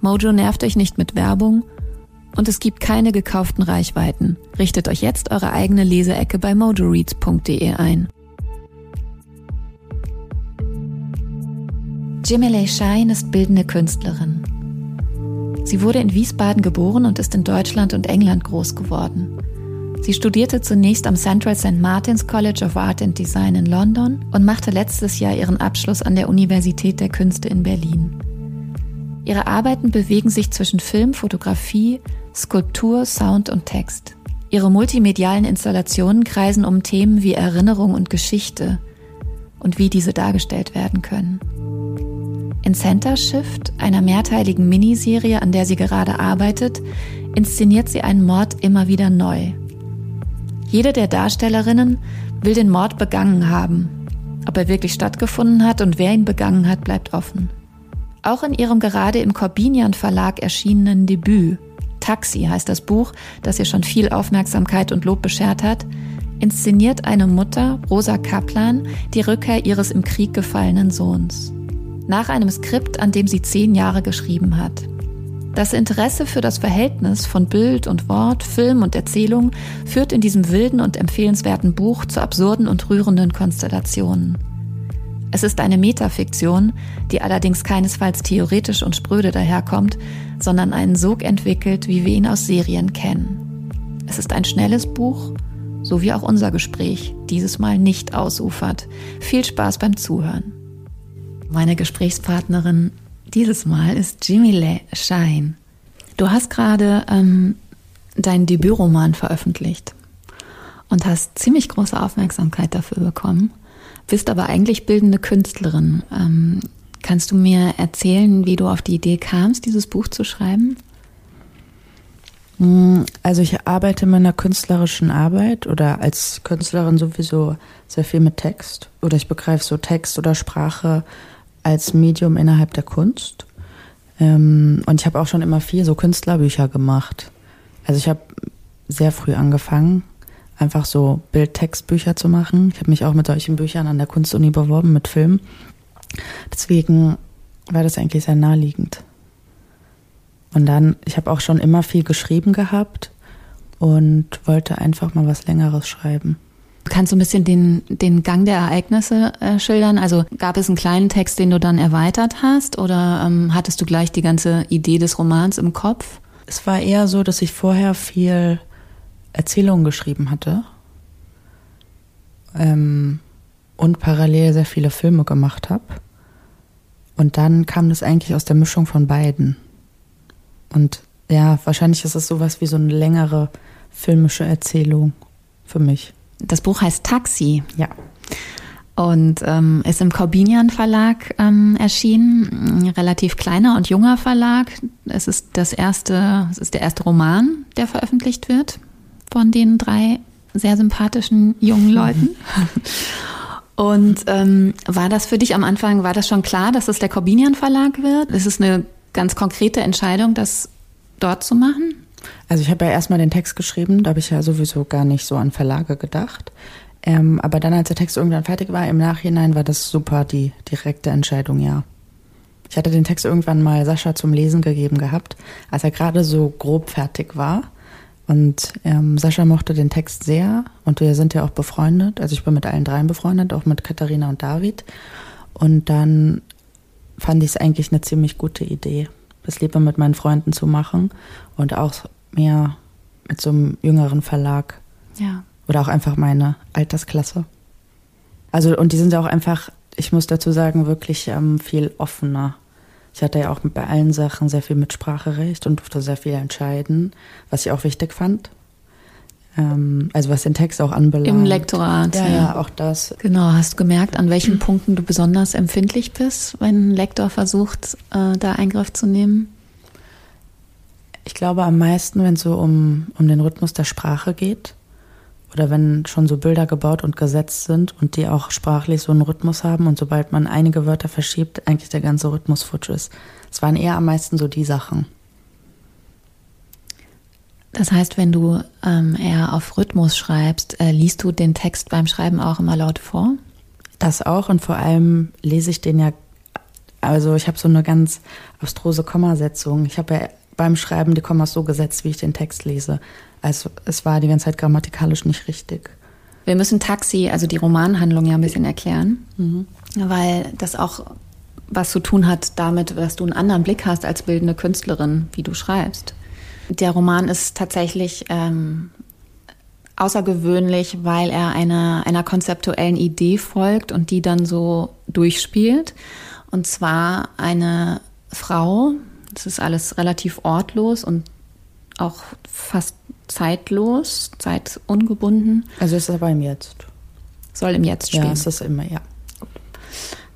Mojo nervt euch nicht mit Werbung und es gibt keine gekauften Reichweiten. Richtet euch jetzt eure eigene Leseecke bei mojoreads.de ein. Jimmy Shine ist bildende Künstlerin. Sie wurde in Wiesbaden geboren und ist in Deutschland und England groß geworden. Sie studierte zunächst am Central St. Martin's College of Art and Design in London und machte letztes Jahr ihren Abschluss an der Universität der Künste in Berlin. Ihre Arbeiten bewegen sich zwischen Film, Fotografie, Skulptur, Sound und Text. Ihre multimedialen Installationen kreisen um Themen wie Erinnerung und Geschichte und wie diese dargestellt werden können. In Center Shift, einer mehrteiligen Miniserie, an der sie gerade arbeitet, inszeniert sie einen Mord immer wieder neu. Jede der Darstellerinnen will den Mord begangen haben. Ob er wirklich stattgefunden hat und wer ihn begangen hat, bleibt offen. Auch in ihrem gerade im Corbinian Verlag erschienenen Debüt Taxi heißt das Buch, das ihr schon viel Aufmerksamkeit und Lob beschert hat, inszeniert eine Mutter, Rosa Kaplan, die Rückkehr ihres im Krieg gefallenen Sohns. Nach einem Skript, an dem sie zehn Jahre geschrieben hat. Das Interesse für das Verhältnis von Bild und Wort, Film und Erzählung führt in diesem wilden und empfehlenswerten Buch zu absurden und rührenden Konstellationen. Es ist eine Metafiktion, die allerdings keinesfalls theoretisch und spröde daherkommt, sondern einen Sog entwickelt, wie wir ihn aus Serien kennen. Es ist ein schnelles Buch, so wie auch unser Gespräch dieses Mal nicht ausufert. Viel Spaß beim Zuhören. Meine Gesprächspartnerin dieses Mal ist Jimmy Le Shine. Du hast gerade ähm, deinen Debütroman veröffentlicht und hast ziemlich große Aufmerksamkeit dafür bekommen bist aber eigentlich bildende Künstlerin. Ähm, kannst du mir erzählen, wie du auf die Idee kamst, dieses Buch zu schreiben? Hm, also ich arbeite in meiner künstlerischen Arbeit oder als Künstlerin sowieso sehr viel mit Text oder ich begreife so Text oder Sprache als Medium innerhalb der Kunst. Ähm, und ich habe auch schon immer viel so Künstlerbücher gemacht. Also ich habe sehr früh angefangen einfach so Bildtextbücher zu machen. Ich habe mich auch mit solchen Büchern an der Kunstuni beworben, mit Film. Deswegen war das eigentlich sehr naheliegend. Und dann, ich habe auch schon immer viel geschrieben gehabt und wollte einfach mal was Längeres schreiben. Kannst du ein bisschen den, den Gang der Ereignisse äh, schildern? Also gab es einen kleinen Text, den du dann erweitert hast oder ähm, hattest du gleich die ganze Idee des Romans im Kopf? Es war eher so, dass ich vorher viel Erzählungen geschrieben hatte ähm, und parallel sehr viele Filme gemacht habe. Und dann kam das eigentlich aus der Mischung von beiden. Und ja, wahrscheinlich ist es sowas wie so eine längere filmische Erzählung für mich. Das Buch heißt Taxi. Ja. Und ähm, ist im Corbinian Verlag ähm, erschienen. Ein relativ kleiner und junger Verlag. Es ist das erste, es ist der erste Roman, der veröffentlicht wird von den drei sehr sympathischen jungen Leuten. Und ähm, war das für dich am Anfang, war das schon klar, dass es der Corbinian Verlag wird? Ist es eine ganz konkrete Entscheidung, das dort zu machen? Also ich habe ja erstmal den Text geschrieben, da habe ich ja sowieso gar nicht so an Verlage gedacht. Ähm, aber dann, als der Text irgendwann fertig war, im Nachhinein war das super die direkte Entscheidung, ja. Ich hatte den Text irgendwann mal Sascha zum Lesen gegeben gehabt, als er gerade so grob fertig war. Und ähm, Sascha mochte den Text sehr und wir sind ja auch befreundet. Also ich bin mit allen dreien befreundet, auch mit Katharina und David. Und dann fand ich es eigentlich eine ziemlich gute Idee. das lieber mit meinen Freunden zu machen und auch mehr mit so einem jüngeren Verlag. Ja. Oder auch einfach meine Altersklasse. Also, und die sind auch einfach, ich muss dazu sagen, wirklich ähm, viel offener. Ich hatte ja auch bei allen Sachen sehr viel Mitspracherecht und durfte sehr viel entscheiden, was ich auch wichtig fand. Ähm, also was den Text auch anbelangt. Im Lektorat. Ja, ja, auch das. Genau, hast du gemerkt, an welchen Punkten du besonders empfindlich bist, wenn ein Lektor versucht, äh, da Eingriff zu nehmen? Ich glaube am meisten, wenn es so um, um den Rhythmus der Sprache geht oder wenn schon so Bilder gebaut und gesetzt sind und die auch sprachlich so einen Rhythmus haben und sobald man einige Wörter verschiebt, eigentlich der ganze Rhythmus futsch ist. Es waren eher am meisten so die Sachen. Das heißt, wenn du ähm, eher auf Rhythmus schreibst, äh, liest du den Text beim Schreiben auch immer laut vor? Das auch und vor allem lese ich den ja, also ich habe so eine ganz abstruse Kommasetzung. Ich habe ja beim Schreiben die Kommas so gesetzt, wie ich den Text lese. Also es war die ganze Zeit grammatikalisch nicht richtig. Wir müssen Taxi, also die Romanhandlung ja ein bisschen erklären, mhm. weil das auch was zu tun hat damit, dass du einen anderen Blick hast als bildende Künstlerin, wie du schreibst. Der Roman ist tatsächlich ähm, außergewöhnlich, weil er einer, einer konzeptuellen Idee folgt und die dann so durchspielt. Und zwar eine Frau, das ist alles relativ ortlos und auch fast zeitlos, zeitungebunden. Also ist es aber im Jetzt. Soll im Jetzt spielen. Ja, ist das immer, ja.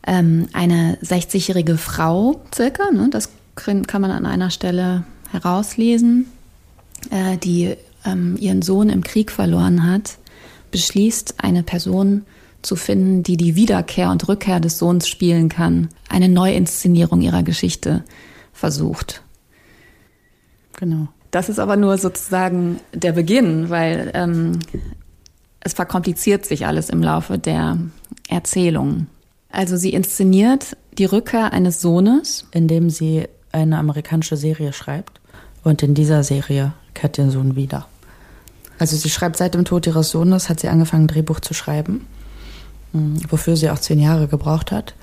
Ähm, eine 60-jährige Frau circa, ne, das kann man an einer Stelle herauslesen, äh, die ähm, ihren Sohn im Krieg verloren hat, beschließt, eine Person zu finden, die die Wiederkehr und Rückkehr des Sohns spielen kann, eine Neuinszenierung ihrer Geschichte versucht. Genau. Das ist aber nur sozusagen der Beginn, weil ähm, es verkompliziert sich alles im Laufe der Erzählung. Also sie inszeniert die Rückkehr eines Sohnes, indem sie eine amerikanische Serie schreibt. Und in dieser Serie kehrt ihr Sohn wieder. Also sie schreibt seit dem Tod ihres Sohnes, hat sie angefangen, ein Drehbuch zu schreiben, hm, wofür sie auch zehn Jahre gebraucht hat.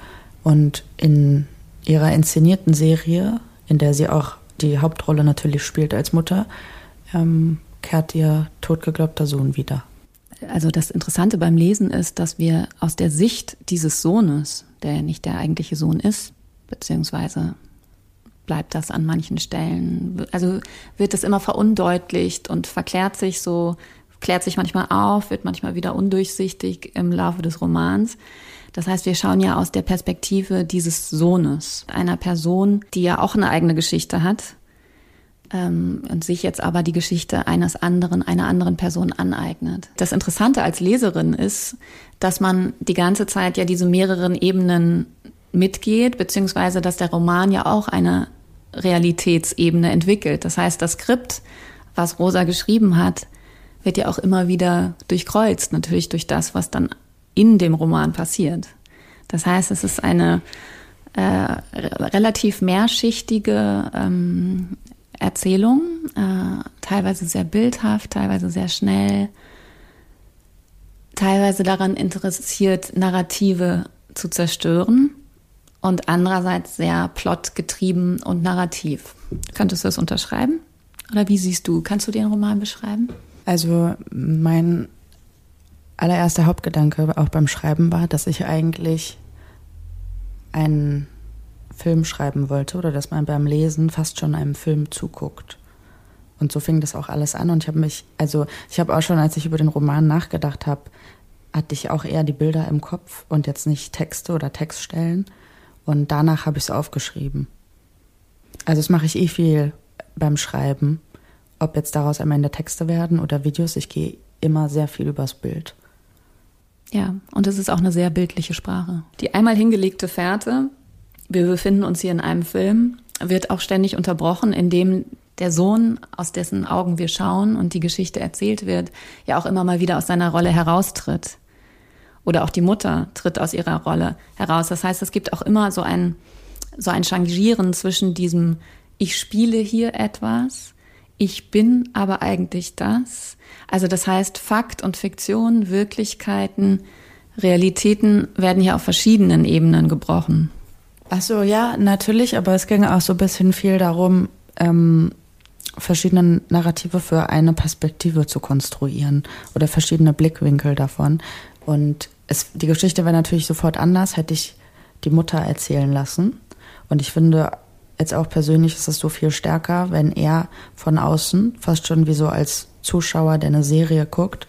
Und in ihrer inszenierten Serie, in der sie auch die Hauptrolle natürlich spielt als Mutter, ähm, kehrt ihr totgeglaubter Sohn wieder. Also das Interessante beim Lesen ist, dass wir aus der Sicht dieses Sohnes, der ja nicht der eigentliche Sohn ist, beziehungsweise bleibt das an manchen Stellen. Also wird das immer verundeutlicht und verklärt sich so, klärt sich manchmal auf, wird manchmal wieder undurchsichtig im Laufe des Romans. Das heißt, wir schauen ja aus der Perspektive dieses Sohnes, einer Person, die ja auch eine eigene Geschichte hat ähm, und sich jetzt aber die Geschichte eines anderen, einer anderen Person aneignet. Das Interessante als Leserin ist, dass man die ganze Zeit ja diese mehreren Ebenen mitgeht, beziehungsweise dass der Roman ja auch eine Realitätsebene entwickelt. Das heißt, das Skript, was Rosa geschrieben hat, wird ja auch immer wieder durchkreuzt, natürlich durch das, was dann in dem Roman passiert. Das heißt, es ist eine äh, relativ mehrschichtige ähm, Erzählung, äh, teilweise sehr bildhaft, teilweise sehr schnell, teilweise daran interessiert, Narrative zu zerstören und andererseits sehr plotgetrieben und narrativ. Könntest du das unterschreiben? Oder wie siehst du? Kannst du den Roman beschreiben? Also mein allererster Hauptgedanke auch beim Schreiben war, dass ich eigentlich einen Film schreiben wollte oder dass man beim Lesen fast schon einem Film zuguckt. Und so fing das auch alles an und ich habe mich, also ich habe auch schon, als ich über den Roman nachgedacht habe, hatte ich auch eher die Bilder im Kopf und jetzt nicht Texte oder Textstellen. Und danach habe ich es aufgeschrieben. Also das mache ich eh viel beim Schreiben. Ob jetzt daraus am Ende Texte werden oder Videos, ich gehe immer sehr viel übers Bild. Ja, und es ist auch eine sehr bildliche Sprache. Die einmal hingelegte Fährte, wir befinden uns hier in einem Film, wird auch ständig unterbrochen, indem der Sohn, aus dessen Augen wir schauen und die Geschichte erzählt wird, ja auch immer mal wieder aus seiner Rolle heraustritt. Oder auch die Mutter tritt aus ihrer Rolle heraus. Das heißt, es gibt auch immer so ein, so ein Changieren zwischen diesem, ich spiele hier etwas, ich bin aber eigentlich das. Also das heißt, Fakt und Fiktion, Wirklichkeiten, Realitäten werden hier auf verschiedenen Ebenen gebrochen. Ach so, ja, natürlich, aber es ging auch so ein bisschen viel darum, ähm, verschiedene Narrative für eine Perspektive zu konstruieren oder verschiedene Blickwinkel davon. Und es, die Geschichte wäre natürlich sofort anders, hätte ich die Mutter erzählen lassen. Und ich finde, jetzt auch persönlich ist es so viel stärker, wenn er von außen, fast schon wie so als Zuschauer, der eine Serie guckt,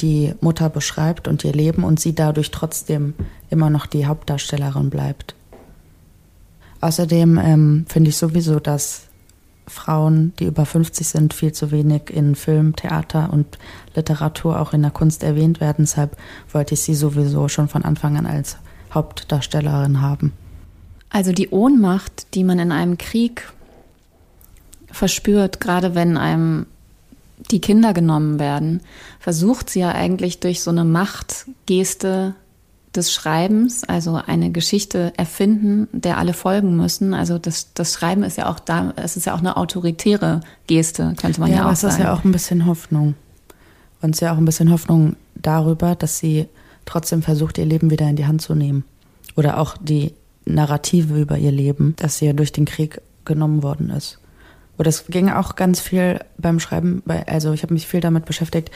die Mutter beschreibt und ihr Leben und sie dadurch trotzdem immer noch die Hauptdarstellerin bleibt. Außerdem ähm, finde ich sowieso, dass Frauen, die über 50 sind, viel zu wenig in Film, Theater und Literatur, auch in der Kunst erwähnt werden. Deshalb wollte ich sie sowieso schon von Anfang an als Hauptdarstellerin haben. Also die Ohnmacht, die man in einem Krieg verspürt, gerade wenn einem die Kinder genommen werden, versucht sie ja eigentlich durch so eine Machtgeste des Schreibens, also eine Geschichte erfinden, der alle folgen müssen. Also das, das Schreiben ist ja auch da, es ist ja auch eine autoritäre Geste, könnte man ja, ja auch sagen. Ja, es ist ja auch ein bisschen Hoffnung. Und es ist ja auch ein bisschen Hoffnung darüber, dass sie trotzdem versucht, ihr Leben wieder in die Hand zu nehmen. Oder auch die Narrative über ihr Leben, sie ja durch den Krieg genommen worden ist. Oder es ging auch ganz viel beim Schreiben, also ich habe mich viel damit beschäftigt,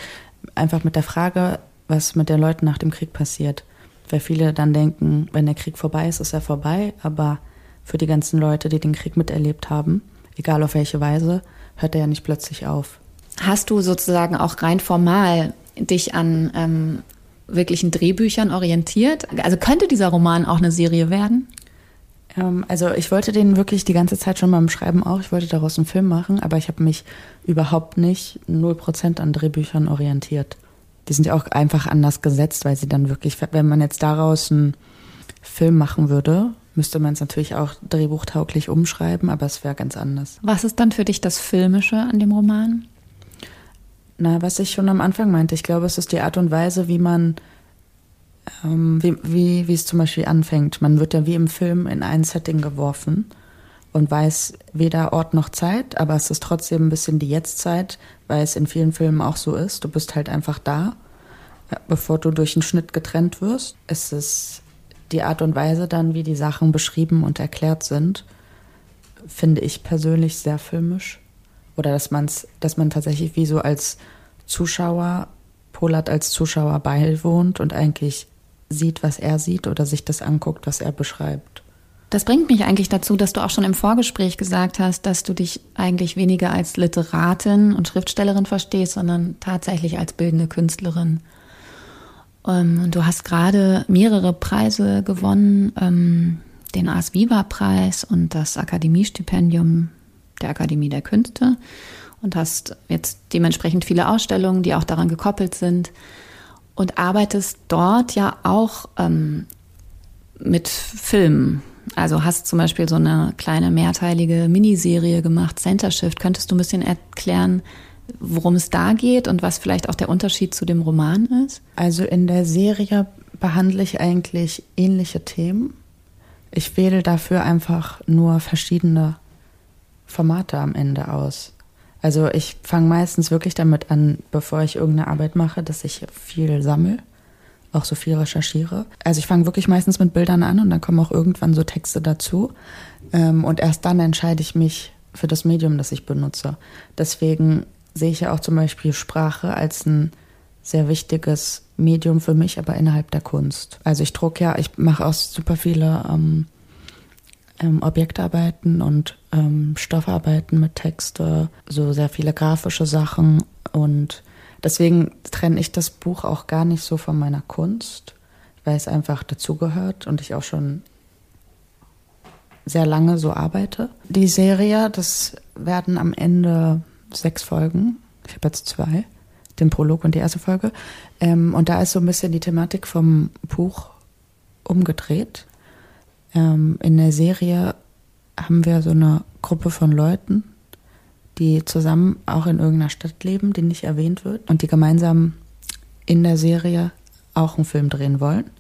einfach mit der Frage, was mit den Leuten nach dem Krieg passiert weil viele dann denken, wenn der Krieg vorbei ist, ist er vorbei. Aber für die ganzen Leute, die den Krieg miterlebt haben, egal auf welche Weise, hört er ja nicht plötzlich auf. Hast du sozusagen auch rein formal dich an ähm, wirklichen Drehbüchern orientiert? Also könnte dieser Roman auch eine Serie werden? Ähm, also ich wollte den wirklich die ganze Zeit schon beim Schreiben auch. Ich wollte daraus einen Film machen, aber ich habe mich überhaupt nicht 0% an Drehbüchern orientiert die sind ja auch einfach anders gesetzt, weil sie dann wirklich, wenn man jetzt daraus einen Film machen würde, müsste man es natürlich auch drehbuchtauglich umschreiben, aber es wäre ganz anders. Was ist dann für dich das Filmische an dem Roman? Na, was ich schon am Anfang meinte, ich glaube, es ist die Art und Weise, wie man, ähm, wie, wie, wie es zum Beispiel anfängt. Man wird ja wie im Film in ein Setting geworfen und weiß weder Ort noch Zeit, aber es ist trotzdem ein bisschen die Jetztzeit, weil es in vielen Filmen auch so ist. Du bist halt einfach da, bevor du durch einen Schnitt getrennt wirst. Es ist die Art und Weise dann, wie die Sachen beschrieben und erklärt sind, finde ich persönlich sehr filmisch. Oder dass man's, dass man tatsächlich wie so als Zuschauer, Polat als Zuschauer beiwohnt und eigentlich sieht, was er sieht oder sich das anguckt, was er beschreibt. Das bringt mich eigentlich dazu, dass du auch schon im Vorgespräch gesagt hast, dass du dich eigentlich weniger als Literatin und Schriftstellerin verstehst, sondern tatsächlich als bildende Künstlerin. Ähm, und du hast gerade mehrere Preise gewonnen, ähm, den Ars Viva Preis und das Akademiestipendium der Akademie der Künste und hast jetzt dementsprechend viele Ausstellungen, die auch daran gekoppelt sind und arbeitest dort ja auch ähm, mit Filmen also hast zum Beispiel so eine kleine mehrteilige Miniserie gemacht, Center Shift. Könntest du ein bisschen erklären, worum es da geht und was vielleicht auch der Unterschied zu dem Roman ist? Also in der Serie behandle ich eigentlich ähnliche Themen. Ich wähle dafür einfach nur verschiedene Formate am Ende aus. Also ich fange meistens wirklich damit an, bevor ich irgendeine Arbeit mache, dass ich viel sammle auch so viel recherchiere. Also ich fange wirklich meistens mit Bildern an und dann kommen auch irgendwann so Texte dazu. Ähm, und erst dann entscheide ich mich für das Medium, das ich benutze. Deswegen sehe ich ja auch zum Beispiel Sprache als ein sehr wichtiges Medium für mich, aber innerhalb der Kunst. Also ich drucke ja, ich mache auch super viele ähm, ähm, Objektarbeiten und ähm, Stoffarbeiten mit Texte, so sehr viele grafische Sachen und Deswegen trenne ich das Buch auch gar nicht so von meiner Kunst, weil es einfach dazugehört und ich auch schon sehr lange so arbeite. Die Serie, das werden am Ende sechs Folgen. Ich habe jetzt zwei, den Prolog und die erste Folge. Ähm, und da ist so ein bisschen die Thematik vom Buch umgedreht. Ähm, in der Serie haben wir so eine Gruppe von Leuten, die zusammen auch in irgendeiner Stadt leben, die nicht erwähnt wird und die gemeinsam in der Serie auch einen Film drehen wollen.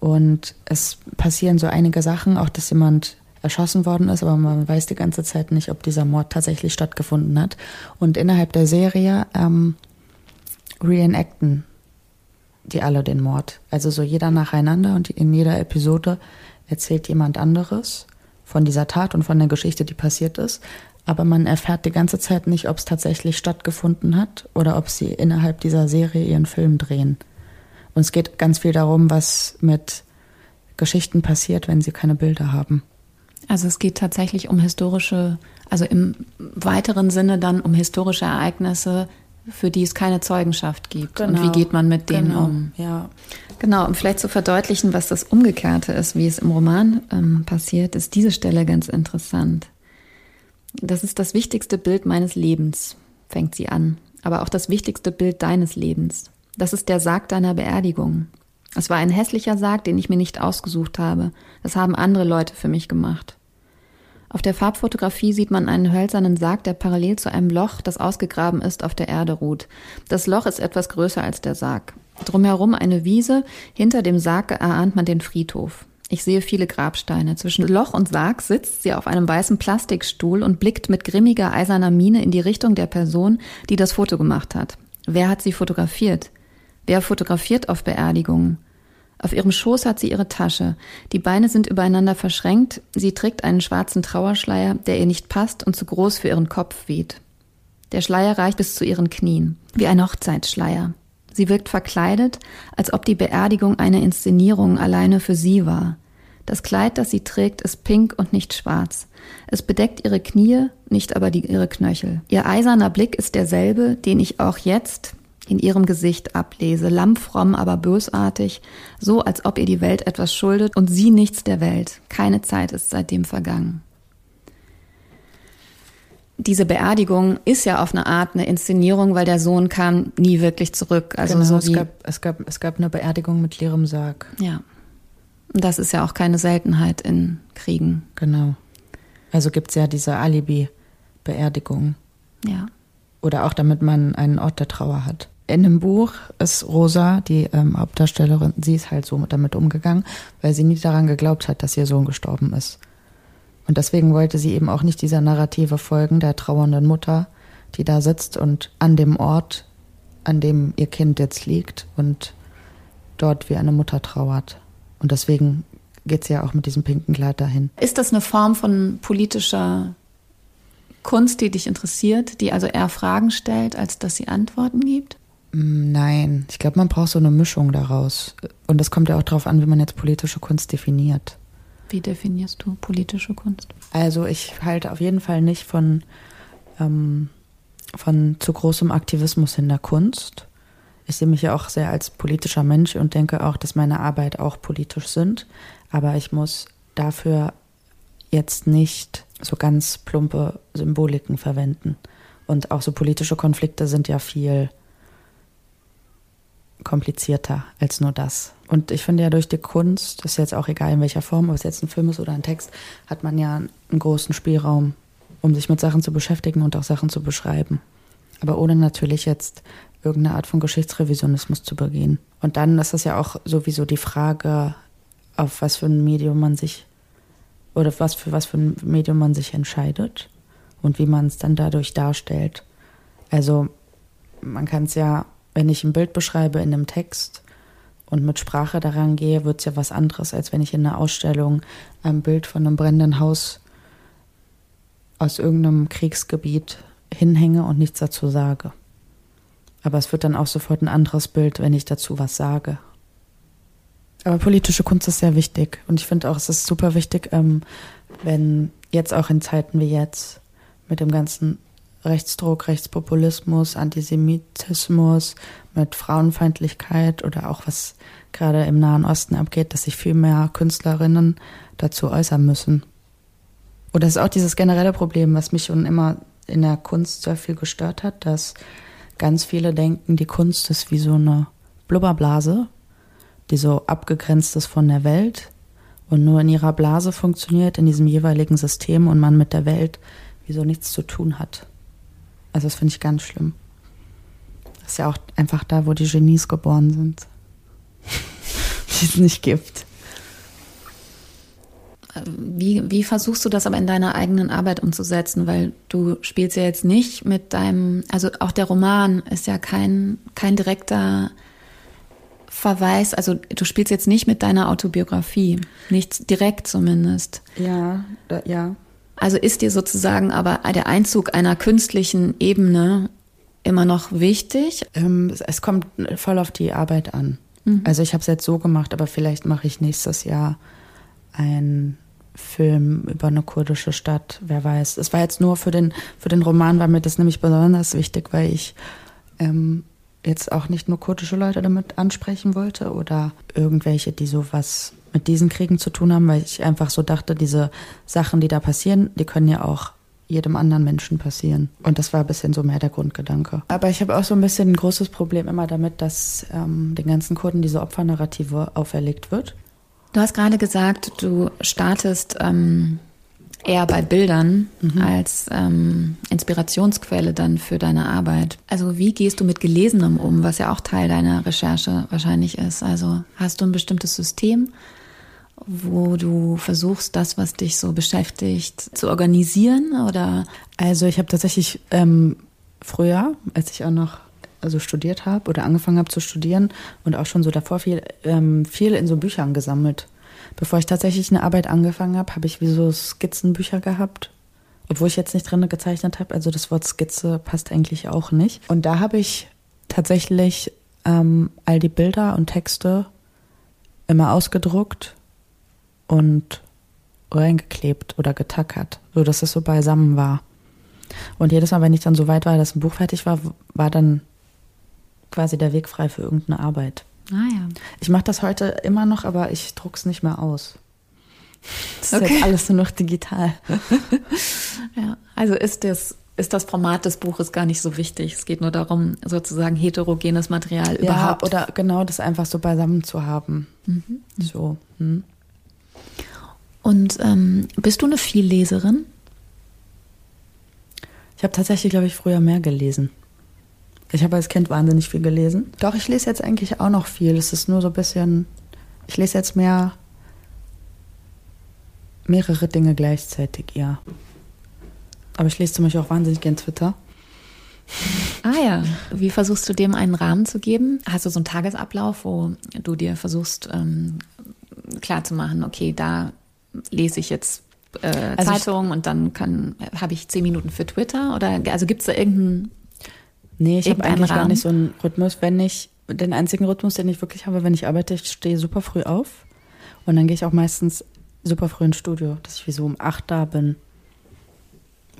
Und es passieren so einige Sachen, auch dass jemand erschossen worden ist, aber man weiß die ganze Zeit nicht, ob dieser Mord tatsächlich stattgefunden hat. Und innerhalb der Serie ähm, reenacten die alle den Mord. Also so jeder nacheinander und in jeder Episode erzählt jemand anderes von dieser Tat und von der Geschichte, die passiert ist. Aber man erfährt die ganze Zeit nicht, ob es tatsächlich stattgefunden hat oder ob sie innerhalb dieser Serie ihren Film drehen. Und es geht ganz viel darum, was mit Geschichten passiert, wenn sie keine Bilder haben. Also es geht tatsächlich um historische, also im weiteren Sinne dann um historische Ereignisse, für die es keine Zeugenschaft gibt. Genau. Und wie genau. geht man mit denen genau. um? Ja. Genau, um vielleicht zu verdeutlichen, was das Umgekehrte ist, wie es im Roman ähm, passiert, ist diese Stelle ganz interessant. Das ist das wichtigste Bild meines Lebens, fängt sie an, aber auch das wichtigste Bild deines Lebens. Das ist der Sarg deiner Beerdigung. Es war ein hässlicher Sarg, den ich mir nicht ausgesucht habe. Das haben andere Leute für mich gemacht. Auf der Farbfotografie sieht man einen hölzernen Sarg, der parallel zu einem Loch, das ausgegraben ist, auf der Erde ruht. Das Loch ist etwas größer als der Sarg. Drumherum eine Wiese, hinter dem Sarg erahnt man den Friedhof. Ich sehe viele Grabsteine. Zwischen Loch und Sarg sitzt sie auf einem weißen Plastikstuhl und blickt mit grimmiger eiserner Miene in die Richtung der Person, die das Foto gemacht hat. Wer hat sie fotografiert? Wer fotografiert auf Beerdigungen? Auf ihrem Schoß hat sie ihre Tasche. Die Beine sind übereinander verschränkt. Sie trägt einen schwarzen Trauerschleier, der ihr nicht passt und zu groß für ihren Kopf weht. Der Schleier reicht bis zu ihren Knien, wie ein Hochzeitsschleier. Sie wirkt verkleidet, als ob die Beerdigung eine Inszenierung alleine für sie war. Das Kleid, das sie trägt, ist pink und nicht schwarz. Es bedeckt ihre Knie, nicht aber die, ihre Knöchel. Ihr eiserner Blick ist derselbe, den ich auch jetzt in ihrem Gesicht ablese, lammfromm, aber bösartig, so als ob ihr die Welt etwas schuldet und sie nichts der Welt. Keine Zeit ist seitdem vergangen diese Beerdigung ist ja auf eine Art eine Inszenierung, weil der Sohn kam nie wirklich zurück. Also genau, so es, gab, es, gab, es gab eine Beerdigung mit leerem Sarg. Ja. Und das ist ja auch keine Seltenheit in Kriegen. Genau. Also gibt es ja diese Alibi-Beerdigung. Ja. Oder auch damit man einen Ort der Trauer hat. In dem Buch ist Rosa, die ähm, Hauptdarstellerin, sie ist halt so damit umgegangen, weil sie nie daran geglaubt hat, dass ihr Sohn gestorben ist. Und deswegen wollte sie eben auch nicht dieser Narrative folgen, der trauernden Mutter, die da sitzt und an dem Ort, an dem ihr Kind jetzt liegt und dort wie eine Mutter trauert. Und deswegen geht sie ja auch mit diesem pinken Kleid dahin. Ist das eine Form von politischer Kunst, die dich interessiert, die also eher Fragen stellt, als dass sie Antworten gibt? Mm, nein, ich glaube, man braucht so eine Mischung daraus. Und es kommt ja auch darauf an, wie man jetzt politische Kunst definiert. Wie definierst du politische Kunst? Also ich halte auf jeden Fall nicht von, ähm, von zu großem Aktivismus in der Kunst. Ich sehe mich ja auch sehr als politischer Mensch und denke auch, dass meine Arbeit auch politisch sind. Aber ich muss dafür jetzt nicht so ganz plumpe Symboliken verwenden. Und auch so politische Konflikte sind ja viel komplizierter als nur das. Und ich finde ja durch die Kunst, ist jetzt auch egal in welcher Form, ob es jetzt ein Film ist oder ein Text, hat man ja einen großen Spielraum, um sich mit Sachen zu beschäftigen und auch Sachen zu beschreiben. Aber ohne natürlich jetzt irgendeine Art von Geschichtsrevisionismus zu begehen. Und dann ist das ja auch sowieso die Frage, auf was für ein Medium man sich oder was für was für ein Medium man sich entscheidet und wie man es dann dadurch darstellt. Also man kann es ja wenn ich ein Bild beschreibe in einem Text und mit Sprache daran gehe, wird es ja was anderes, als wenn ich in einer Ausstellung ein Bild von einem brennenden Haus aus irgendeinem Kriegsgebiet hinhänge und nichts dazu sage. Aber es wird dann auch sofort ein anderes Bild, wenn ich dazu was sage. Aber politische Kunst ist sehr wichtig. Und ich finde auch, es ist super wichtig, ähm, wenn jetzt auch in Zeiten wie jetzt mit dem ganzen Rechtsdruck, Rechtspopulismus, Antisemitismus, mit Frauenfeindlichkeit oder auch was gerade im Nahen Osten abgeht, dass sich viel mehr Künstlerinnen dazu äußern müssen. Oder es ist auch dieses generelle Problem, was mich schon immer in der Kunst sehr viel gestört hat, dass ganz viele denken, die Kunst ist wie so eine Blubberblase, die so abgegrenzt ist von der Welt und nur in ihrer Blase funktioniert, in diesem jeweiligen System und man mit der Welt wie so nichts zu tun hat. Also das finde ich ganz schlimm. Das ist ja auch einfach da, wo die Genies geboren sind. die es nicht gibt. Wie, wie versuchst du das aber in deiner eigenen Arbeit umzusetzen? Weil du spielst ja jetzt nicht mit deinem, also auch der Roman ist ja kein, kein direkter Verweis, also du spielst jetzt nicht mit deiner Autobiografie, nicht direkt zumindest. Ja, da, ja. Also ist dir sozusagen aber der Einzug einer künstlichen Ebene immer noch wichtig? Ähm, es kommt voll auf die Arbeit an. Mhm. Also ich habe es jetzt so gemacht, aber vielleicht mache ich nächstes Jahr einen Film über eine kurdische Stadt. Wer weiß. Es war jetzt nur für den für den Roman war mir das nämlich besonders wichtig, weil ich ähm, jetzt auch nicht nur kurdische Leute damit ansprechen wollte oder irgendwelche, die sowas mit diesen Kriegen zu tun haben, weil ich einfach so dachte, diese Sachen, die da passieren, die können ja auch jedem anderen Menschen passieren. Und das war ein bisschen so mehr der Grundgedanke. Aber ich habe auch so ein bisschen ein großes Problem immer damit, dass ähm, den ganzen Kurden diese Opfernarrative auferlegt wird. Du hast gerade gesagt, du startest ähm, eher bei Bildern mhm. als ähm, Inspirationsquelle dann für deine Arbeit. Also wie gehst du mit Gelesenem um, was ja auch Teil deiner Recherche wahrscheinlich ist? Also hast du ein bestimmtes System, wo du versuchst, das, was dich so beschäftigt, zu organisieren? Oder? Also ich habe tatsächlich ähm, früher, als ich auch noch also studiert habe oder angefangen habe zu studieren und auch schon so davor viel, ähm, viel in so Büchern gesammelt. Bevor ich tatsächlich eine Arbeit angefangen habe, habe ich wie so Skizzenbücher gehabt, obwohl ich jetzt nicht drin gezeichnet habe. Also das Wort Skizze passt eigentlich auch nicht. Und da habe ich tatsächlich ähm, all die Bilder und Texte immer ausgedruckt und reingeklebt oder getackert, so dass es so beisammen war. Und jedes Mal, wenn ich dann so weit war, dass ein Buch fertig war, war dann quasi der Weg frei für irgendeine Arbeit. Ah ja. Ich mache das heute immer noch, aber ich druck's nicht mehr aus. Das ist okay. jetzt alles nur noch digital. ja, also ist das ist das Format des Buches gar nicht so wichtig. Es geht nur darum, sozusagen heterogenes Material ja, überhaupt. Oder genau das einfach so beisammen zu haben. Mhm. So. Hm. Und ähm, bist du eine Vielleserin? Ich habe tatsächlich, glaube ich, früher mehr gelesen. Ich habe als Kind wahnsinnig viel gelesen. Doch, ich lese jetzt eigentlich auch noch viel. Es ist nur so ein bisschen. Ich lese jetzt mehr. mehrere Dinge gleichzeitig, ja. Aber ich lese zum Beispiel auch wahnsinnig gern Twitter. Ah ja. Wie versuchst du dem einen Rahmen zu geben? Hast du so einen Tagesablauf, wo du dir versuchst ähm, klarzumachen, okay, da lese ich jetzt äh, also Zeitung und dann habe ich zehn Minuten für Twitter? Oder also gibt es da irgendeinen Nee, ich habe eigentlich Rahmen? gar nicht so einen Rhythmus. Wenn ich, den einzigen Rhythmus, den ich wirklich habe, wenn ich arbeite, ich stehe super früh auf und dann gehe ich auch meistens super früh ins Studio, dass ich wie so um acht da bin.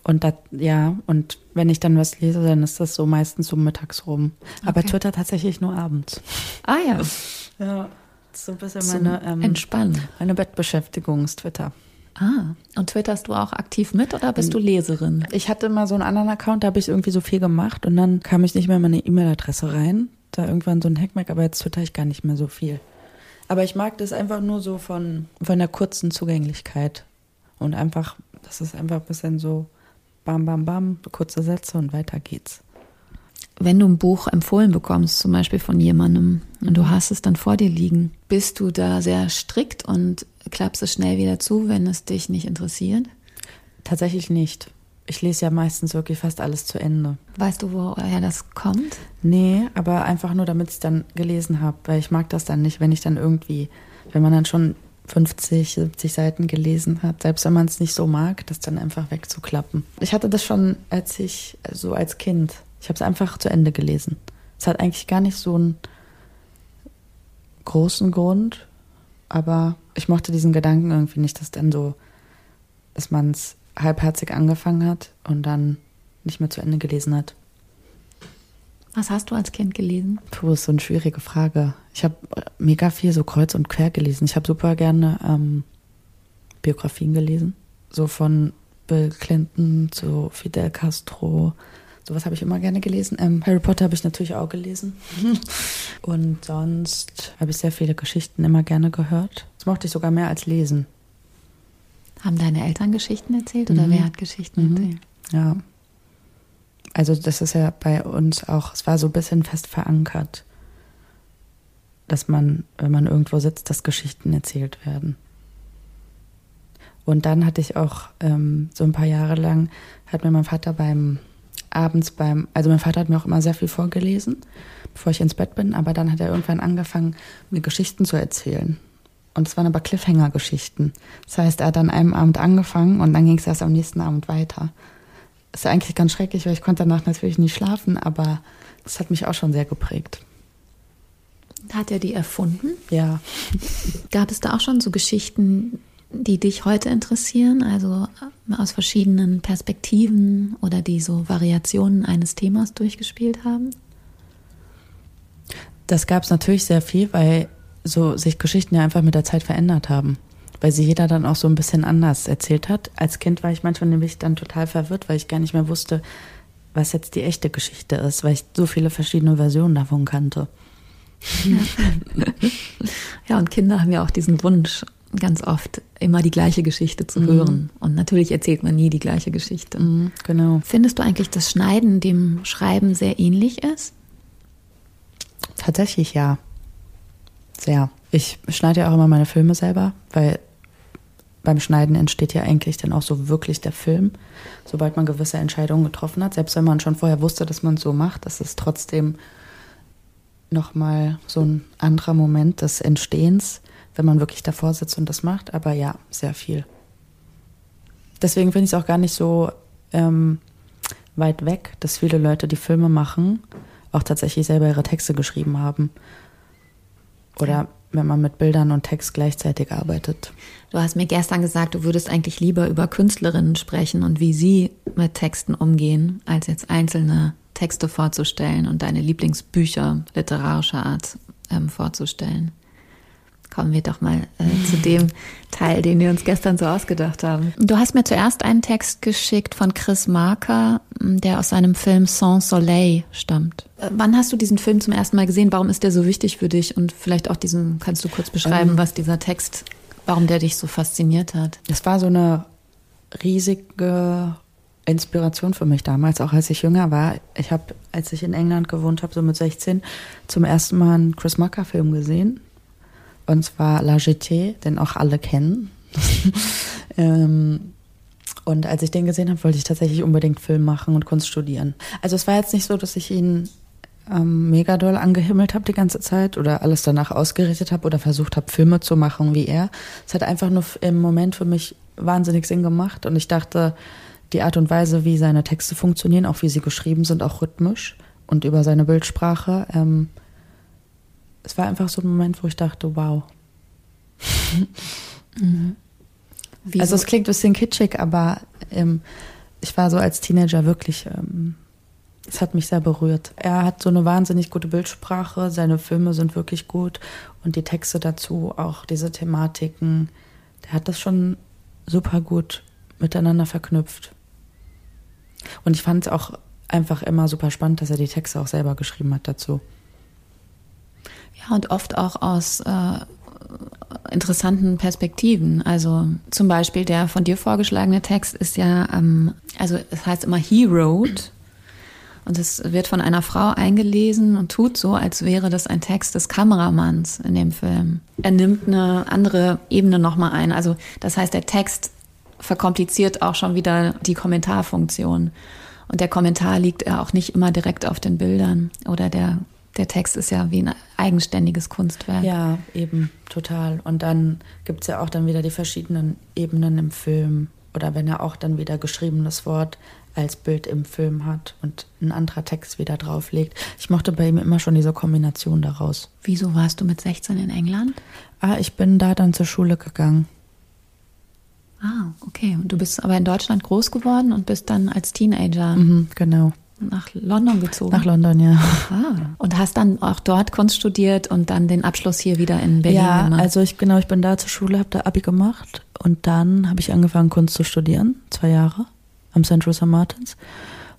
Und da, ja, und wenn ich dann was lese, dann ist das so meistens so mittags rum. Aber okay. Twitter tatsächlich nur abends. Ah ja. Ja, so ein bisschen meine ähm, Entspannen. Meine Bettbeschäftigung ist Twitter. Ah, und twitterst du auch aktiv mit oder bist du Leserin? Ich hatte mal so einen anderen Account, da habe ich irgendwie so viel gemacht und dann kam ich nicht mehr in meine E-Mail-Adresse rein. Da irgendwann so ein Hackmack, aber jetzt twitter ich gar nicht mehr so viel. Aber ich mag das einfach nur so von, von der kurzen Zugänglichkeit. Und einfach, das ist einfach ein bisschen so bam, bam, bam, kurze Sätze und weiter geht's. Wenn du ein Buch empfohlen bekommst, zum Beispiel von jemandem, und du hast es dann vor dir liegen, bist du da sehr strikt und klappst es schnell wieder zu, wenn es dich nicht interessiert? Tatsächlich nicht. Ich lese ja meistens wirklich fast alles zu Ende. Weißt du, woher das kommt? Nee, aber einfach nur, damit ich es dann gelesen habe, weil ich mag das dann nicht, wenn ich dann irgendwie, wenn man dann schon 50, 70 Seiten gelesen hat, selbst wenn man es nicht so mag, das dann einfach wegzuklappen. Ich hatte das schon, als ich, so also als Kind. Ich habe es einfach zu Ende gelesen. Es hat eigentlich gar nicht so einen großen Grund, aber ich mochte diesen Gedanken irgendwie nicht, dass dann so, dass man es halbherzig angefangen hat und dann nicht mehr zu Ende gelesen hat. Was hast du als Kind gelesen? Puh, ist so eine schwierige Frage. Ich habe mega viel so kreuz und quer gelesen. Ich habe super gerne ähm, Biografien gelesen. So von Bill Clinton zu Fidel Castro, Sowas habe ich immer gerne gelesen. Ähm, Harry Potter habe ich natürlich auch gelesen. Und sonst habe ich sehr viele Geschichten immer gerne gehört. Das mochte ich sogar mehr als lesen. Haben deine Eltern Geschichten erzählt oder mhm. wer hat Geschichten mhm. erzählt? Ja. Also das ist ja bei uns auch, es war so ein bisschen fest verankert, dass man, wenn man irgendwo sitzt, dass Geschichten erzählt werden. Und dann hatte ich auch ähm, so ein paar Jahre lang, hat mir mein Vater beim abends beim, also mein Vater hat mir auch immer sehr viel vorgelesen, bevor ich ins Bett bin, aber dann hat er irgendwann angefangen, mir Geschichten zu erzählen. Und es waren aber Cliffhanger-Geschichten. Das heißt, er hat an einem Abend angefangen und dann ging es erst am nächsten Abend weiter. Das ist eigentlich ganz schrecklich, weil ich konnte danach natürlich nicht schlafen, aber das hat mich auch schon sehr geprägt. Hat er die erfunden? Ja. Gab es da auch schon so Geschichten, die dich heute interessieren, also äh, aus verschiedenen Perspektiven oder die so Variationen eines Themas durchgespielt haben? Das gab es natürlich sehr viel, weil so sich Geschichten ja einfach mit der Zeit verändert haben. Weil sie jeder dann auch so ein bisschen anders erzählt hat. Als Kind war ich manchmal nämlich dann total verwirrt, weil ich gar nicht mehr wusste, was jetzt die echte Geschichte ist, weil ich so viele verschiedene Versionen davon kannte. Ja, ja und Kinder haben ja auch diesen Wunsch, ganz oft immer die gleiche Geschichte zu mhm. hören. Und natürlich erzählt man nie die gleiche Geschichte. Mhm, genau. Findest du eigentlich, dass Schneiden dem Schreiben sehr ähnlich ist? Tatsächlich ja. Sehr. Ich schneide ja auch immer meine Filme selber, weil beim Schneiden entsteht ja eigentlich dann auch so wirklich der Film, sobald man gewisse Entscheidungen getroffen hat. Selbst wenn man schon vorher wusste, dass man es so macht, das ist trotzdem nochmal so ein anderer Moment des Entstehens, wenn man wirklich davor sitzt und das macht. Aber ja, sehr viel. Deswegen finde ich es auch gar nicht so ähm, weit weg, dass viele Leute, die Filme machen, auch tatsächlich selber ihre Texte geschrieben haben. Oder ja. wenn man mit Bildern und Text gleichzeitig arbeitet. Du hast mir gestern gesagt, du würdest eigentlich lieber über Künstlerinnen sprechen und wie sie mit Texten umgehen, als jetzt einzelne Texte vorzustellen und deine Lieblingsbücher literarischer Art ähm, vorzustellen kommen wir doch mal äh, zu dem Teil, den wir uns gestern so ausgedacht haben. Du hast mir zuerst einen Text geschickt von Chris Marker, der aus seinem Film Sans Soleil stammt. Äh, wann hast du diesen Film zum ersten Mal gesehen? Warum ist der so wichtig für dich? Und vielleicht auch diesen, kannst du kurz beschreiben, ähm, was dieser Text, warum der dich so fasziniert hat? Es war so eine riesige Inspiration für mich damals, auch als ich jünger war. Ich habe, als ich in England gewohnt habe, so mit 16, zum ersten Mal einen Chris Marker Film gesehen und zwar La Jetée, den auch alle kennen. ähm, und als ich den gesehen habe, wollte ich tatsächlich unbedingt Film machen und Kunst studieren. Also es war jetzt nicht so, dass ich ihn ähm, mega doll angehimmelt habe die ganze Zeit oder alles danach ausgerichtet habe oder versucht habe, Filme zu machen wie er. Es hat einfach nur im Moment für mich wahnsinnig Sinn gemacht und ich dachte, die Art und Weise, wie seine Texte funktionieren, auch wie sie geschrieben sind, auch rhythmisch und über seine Bildsprache, ähm, es war einfach so ein Moment, wo ich dachte, wow. mhm. Also es klingt ein bisschen kitschig, aber ähm, ich war so als Teenager wirklich, ähm, es hat mich sehr berührt. Er hat so eine wahnsinnig gute Bildsprache, seine Filme sind wirklich gut und die Texte dazu, auch diese Thematiken, der hat das schon super gut miteinander verknüpft. Und ich fand es auch einfach immer super spannend, dass er die Texte auch selber geschrieben hat dazu. Und oft auch aus äh, interessanten Perspektiven. Also zum Beispiel der von dir vorgeschlagene Text ist ja, ähm, also es heißt immer He wrote. Und es wird von einer Frau eingelesen und tut so, als wäre das ein Text des Kameramanns in dem Film. Er nimmt eine andere Ebene nochmal ein. Also das heißt, der Text verkompliziert auch schon wieder die Kommentarfunktion. Und der Kommentar liegt ja auch nicht immer direkt auf den Bildern oder der der Text ist ja wie ein eigenständiges Kunstwerk. Ja, eben, total. Und dann gibt es ja auch dann wieder die verschiedenen Ebenen im Film. Oder wenn er auch dann wieder geschriebenes Wort als Bild im Film hat und ein anderer Text wieder drauflegt. Ich mochte bei ihm immer schon diese Kombination daraus. Wieso warst du mit 16 in England? Ah, ich bin da dann zur Schule gegangen. Ah, okay. Und du bist aber in Deutschland groß geworden und bist dann als Teenager. Mhm, genau nach London gezogen. Nach London, ja. Ah. Und hast dann auch dort Kunst studiert und dann den Abschluss hier wieder in Berlin ja, gemacht? Ja, also ich genau, ich bin da zur Schule, habe da Abi gemacht und dann habe ich angefangen Kunst zu studieren, zwei Jahre am Central St. Martins.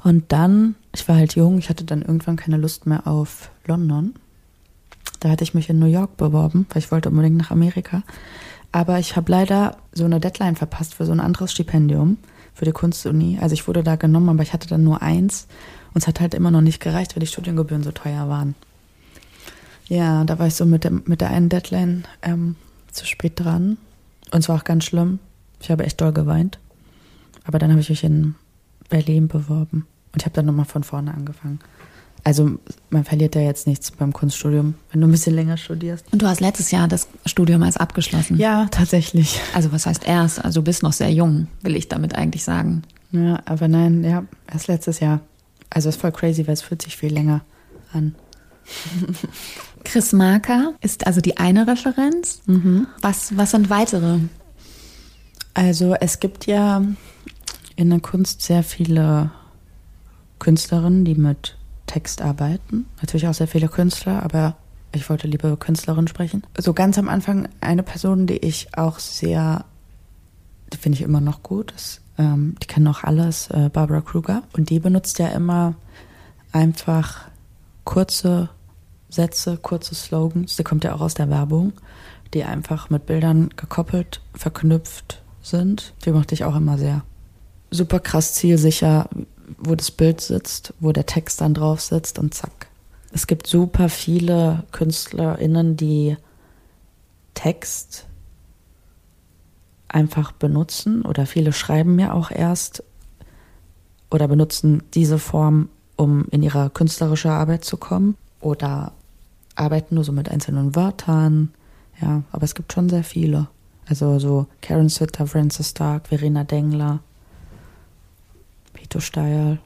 Und dann, ich war halt jung, ich hatte dann irgendwann keine Lust mehr auf London. Da hatte ich mich in New York beworben, weil ich wollte unbedingt nach Amerika. Aber ich habe leider so eine Deadline verpasst für so ein anderes Stipendium für die Kunstuni. Also ich wurde da genommen, aber ich hatte dann nur eins. Und es hat halt immer noch nicht gereicht, weil die Studiengebühren so teuer waren. Ja, da war ich so mit, dem, mit der einen Deadline ähm, zu spät dran. Und es war auch ganz schlimm. Ich habe echt doll geweint. Aber dann habe ich mich in Berlin beworben. Und ich habe dann nochmal von vorne angefangen. Also man verliert ja jetzt nichts beim Kunststudium, wenn du ein bisschen länger studierst. Und du hast letztes Jahr das Studium als abgeschlossen. Ja, tatsächlich. Also was heißt erst? Also du bist noch sehr jung, will ich damit eigentlich sagen. Ja, aber nein, ja, erst letztes Jahr. Also ist voll crazy, weil es fühlt sich viel länger an. Chris Marker ist also die eine Referenz. Mhm. Was, was sind weitere? Also es gibt ja in der Kunst sehr viele Künstlerinnen, die mit Text arbeiten. Natürlich auch sehr viele Künstler, aber ich wollte lieber über Künstlerinnen sprechen. So ganz am Anfang eine Person, die ich auch sehr, die finde ich immer noch gut, ist, ähm, die kennen auch alles, äh, Barbara Kruger. Und die benutzt ja immer einfach kurze Sätze, kurze Slogans. Die kommt ja auch aus der Werbung, die einfach mit Bildern gekoppelt, verknüpft sind. Die mochte ich auch immer sehr. Super krass zielsicher, wo das Bild sitzt, wo der Text dann drauf sitzt und zack. Es gibt super viele KünstlerInnen, die Text einfach benutzen oder viele schreiben mir auch erst oder benutzen diese Form, um in ihre künstlerische Arbeit zu kommen oder arbeiten nur so mit einzelnen Wörtern. Ja, aber es gibt schon sehr viele. Also so Karen Sutter, Francis Stark, Verena Dengler, Vito Steil.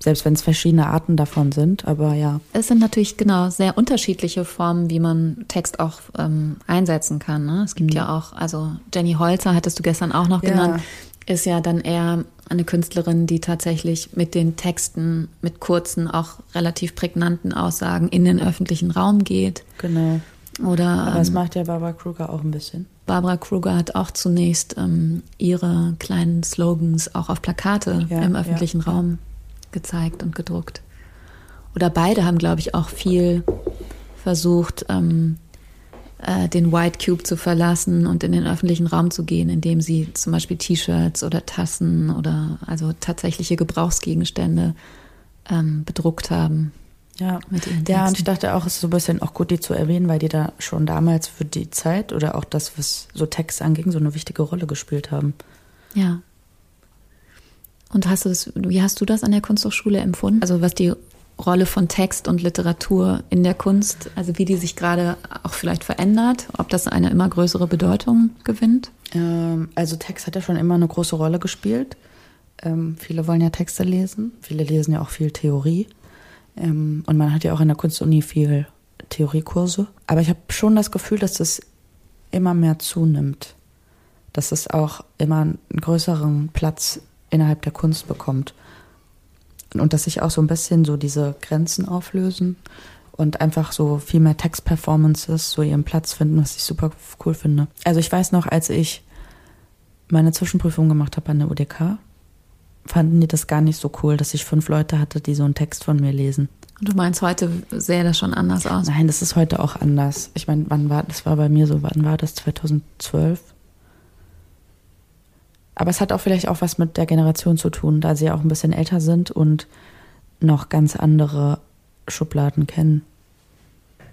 Selbst wenn es verschiedene Arten davon sind, aber ja. Es sind natürlich genau sehr unterschiedliche Formen, wie man Text auch ähm, einsetzen kann. Ne? Es gibt Mhm. ja auch, also Jenny Holzer hattest du gestern auch noch Ja. genannt, ist ja dann eher eine Künstlerin, die tatsächlich mit den Texten, mit kurzen, auch relativ prägnanten Aussagen in den öffentlichen Raum geht. Genau. Oder Aber das ähm, macht ja Barbara Kruger auch ein bisschen. Barbara Kruger hat auch zunächst ähm, ihre kleinen Slogans auch auf Plakate Ja, im öffentlichen ja. Raum gezeigt und gedruckt. Oder beide haben, glaube ich, auch viel versucht, ähm, äh, den White Cube zu verlassen und in den öffentlichen Raum zu gehen, indem sie zum Beispiel T-Shirts oder Tassen oder also tatsächliche Gebrauchsgegenstände ähm, bedruckt haben. Ja. Mit ihren Ja, und ich dachte auch, es ist so ein bisschen auch gut, die zu erwähnen, weil die da schon damals für die Zeit oder auch das, was so Text anging, so eine wichtige Rolle gespielt haben. Ja. Und hast du das, wie hast du das an der Kunsthochschule empfunden? Also was die Rolle von Text und Literatur in der Kunst, also wie die sich gerade auch vielleicht verändert, ob das eine immer größere Bedeutung gewinnt? Ähm, also Text hat ja schon immer eine große Rolle gespielt. Ähm, viele wollen ja Texte lesen, viele lesen ja auch viel Theorie. Ähm, und man hat ja auch in der Kunstuni viel Theoriekurse. Aber ich habe schon das Gefühl, dass das immer mehr zunimmt. Dass es auch immer einen größeren Platz innerhalb der Kunst bekommt. Und dass sich auch so ein bisschen so diese Grenzen auflösen und einfach so viel mehr Textperformances so ihren Platz finden, was ich super cool finde. Also ich weiß noch, als ich meine Zwischenprüfung gemacht habe an der UDK, fanden die das gar nicht so cool, dass ich fünf Leute hatte, die so einen Text von mir lesen. Und du meinst, heute sähe das schon anders aus? Nein, das ist heute auch anders. Ich meine, wann war das war bei mir so, wann war das 2012? Aber es hat auch vielleicht auch was mit der Generation zu tun, da sie ja auch ein bisschen älter sind und noch ganz andere Schubladen kennen,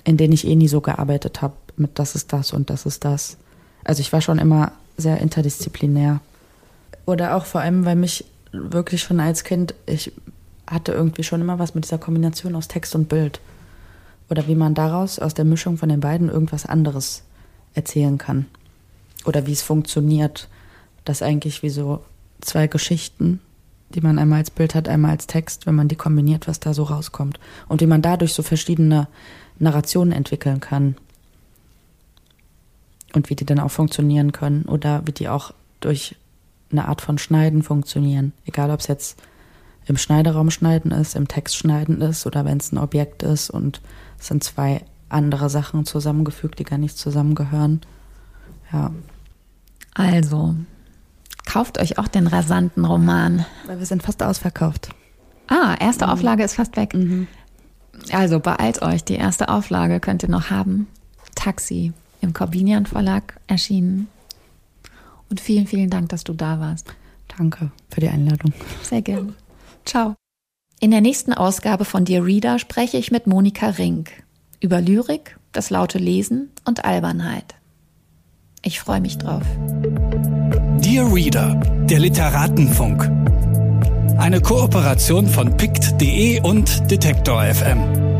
in denen ich eh nie so gearbeitet habe, mit das ist das und das ist das. Also ich war schon immer sehr interdisziplinär. Oder auch vor allem, weil mich wirklich schon als Kind, ich hatte irgendwie schon immer was mit dieser Kombination aus Text und Bild. Oder wie man daraus, aus der Mischung von den beiden, irgendwas anderes erzählen kann. Oder wie es funktioniert, dass eigentlich wie so zwei Geschichten, die man einmal als Bild hat, einmal als Text, wenn man die kombiniert, was da so rauskommt. Und wie man dadurch so verschiedene Narrationen entwickeln kann. Und wie die dann auch funktionieren können. Oder wie die auch durch eine Art von Schneiden funktionieren. Egal, ob es jetzt im Schneideraum schneiden ist, im Text schneiden ist oder wenn es ein Objekt ist und es sind zwei andere Sachen zusammengefügt, die gar nicht zusammengehören. Ja. Also, kauft euch auch den rasanten Roman. Weil wir sind fast ausverkauft. Ah, erste Auflage ist fast weg. Mhm. Also beeilt euch, die erste Auflage könnt ihr noch haben. Taxi im Corbinian Verlag erschienen. Und vielen, vielen Dank, dass du da warst. Danke für die Einladung. Sehr gerne. Ciao. In der nächsten Ausgabe von Dear Reader spreche ich mit Monika Rink über Lyrik, das laute Lesen und Albernheit. Ich freue mich drauf. Dear Reader, der Literatenfunk. Eine Kooperation von pict.de und Detektor FM.